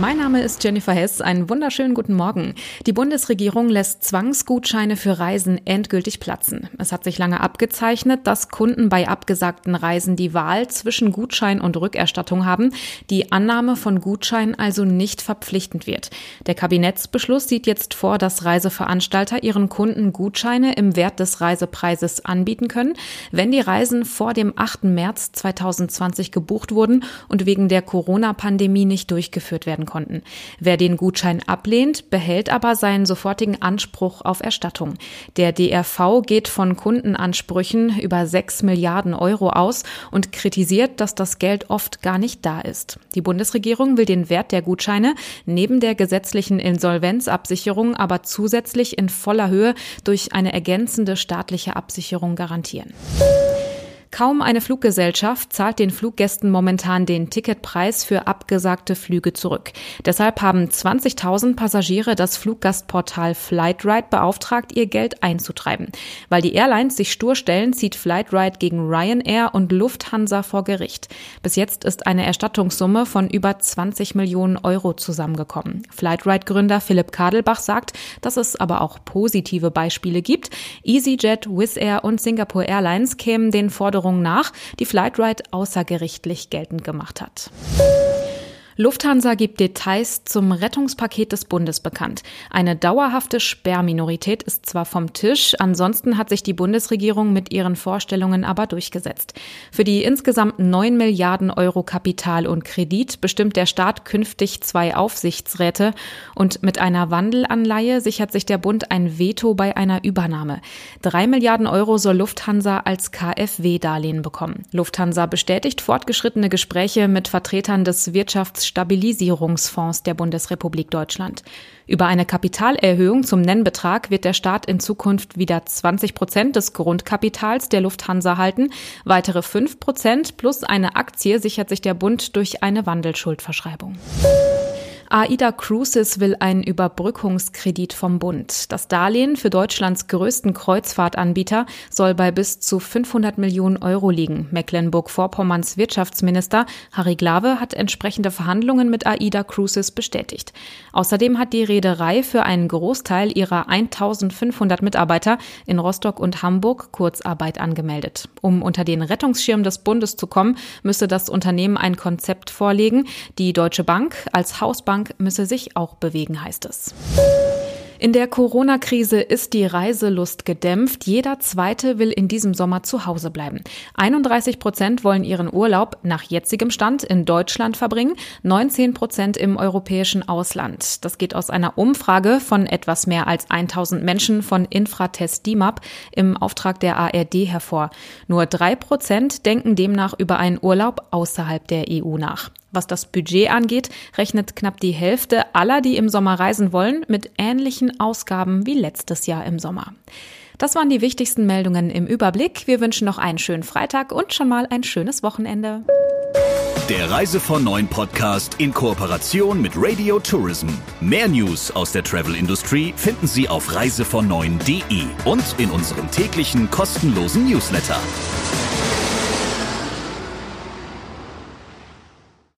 Mein Name ist Jennifer Hess. Einen wunderschönen guten Morgen. Die Bundesregierung lässt Zwangsgutscheine für Reisen endgültig platzen. Es hat sich lange abgezeichnet, dass Kunden bei abgesagten Reisen die Wahl zwischen Gutschein und Rückerstattung haben, die Annahme von Gutscheinen also nicht verpflichtend wird. Der Kabinettsbeschluss sieht jetzt vor, dass Reiseveranstalter ihren Kunden Gutscheine im Wert des Reisepreises anbieten können, wenn die Reisen vor dem 8. März 2020 gebucht wurden und wegen der Corona-Pandemie nicht durchgeführt werden werden konnten. Wer den Gutschein ablehnt, behält aber seinen sofortigen Anspruch auf Erstattung. Der DRV geht von Kundenansprüchen über 6 Milliarden Euro aus und kritisiert, dass das Geld oft gar nicht da ist. Die Bundesregierung will den Wert der Gutscheine neben der gesetzlichen Insolvenzabsicherung aber zusätzlich in voller Höhe durch eine ergänzende staatliche Absicherung garantieren. Kaum eine Fluggesellschaft zahlt den Fluggästen momentan den Ticketpreis für abgesagte Flüge zurück. Deshalb haben 20.000 Passagiere das Fluggastportal Flightride beauftragt, ihr Geld einzutreiben. Weil die Airlines sich stur stellen, zieht Flightride gegen Ryanair und Lufthansa vor Gericht. Bis jetzt ist eine Erstattungssumme von über 20 Millionen Euro zusammengekommen. Flightride-Gründer Philipp Kadelbach sagt, dass es aber auch positive Beispiele gibt. EasyJet, Wizz Air und Singapore Airlines kämen den Forderungen Forderungen nach, die Flightride außergerichtlich geltend gemacht hat. Lufthansa gibt Details zum Rettungspaket des Bundes bekannt. Eine dauerhafte Sperrminorität ist zwar vom Tisch, ansonsten hat sich die Bundesregierung mit ihren Vorstellungen aber durchgesetzt. Für die insgesamt 9 Milliarden Euro Kapital und Kredit bestimmt der Staat künftig zwei Aufsichtsräte und mit einer Wandelanleihe sichert sich der Bund ein Veto bei einer Übernahme. Drei Milliarden Euro soll Lufthansa als KfW-Darlehen bekommen. Lufthansa bestätigt fortgeschrittene Gespräche mit Vertretern des Wirtschafts Stabilisierungsfonds der Bundesrepublik Deutschland. Über eine Kapitalerhöhung zum Nennbetrag wird der Staat in Zukunft wieder 20 Prozent des Grundkapitals der Lufthansa halten. Weitere 5 Prozent plus eine Aktie sichert sich der Bund durch eine Wandelschuldverschreibung. AIDA Cruises will einen Überbrückungskredit vom Bund. Das Darlehen für Deutschlands größten Kreuzfahrtanbieter soll bei bis zu 500 Millionen Euro liegen. Mecklenburg-Vorpommerns Wirtschaftsminister Harry Glawe hat entsprechende Verhandlungen mit AIDA Cruises bestätigt. Außerdem hat die Reederei für einen Großteil ihrer 1500 Mitarbeiter in Rostock und Hamburg Kurzarbeit angemeldet. Um unter den Rettungsschirm des Bundes zu kommen, müsse das Unternehmen ein Konzept vorlegen. Die Deutsche Bank als Hausbank Bank müsse sich auch bewegen, heißt es. In der Corona-Krise ist die Reiselust gedämpft. Jeder Zweite will in diesem Sommer zu Hause bleiben. 31 Prozent wollen ihren Urlaub nach jetzigem Stand in Deutschland verbringen, 19 Prozent im europäischen Ausland. Das geht aus einer Umfrage von etwas mehr als 1000 Menschen von Infratest DIMAP im Auftrag der ARD hervor. Nur drei Prozent denken demnach über einen Urlaub außerhalb der EU nach. Was das Budget angeht, rechnet knapp die Hälfte aller, die im Sommer reisen wollen, mit ähnlichen Ausgaben wie letztes Jahr im Sommer. Das waren die wichtigsten Meldungen im Überblick. Wir wünschen noch einen schönen Freitag und schon mal ein schönes Wochenende. Der Reise von Neuen Podcast in Kooperation mit Radio Tourism. Mehr News aus der Travel Industry finden Sie auf reisevon und in unserem täglichen kostenlosen Newsletter.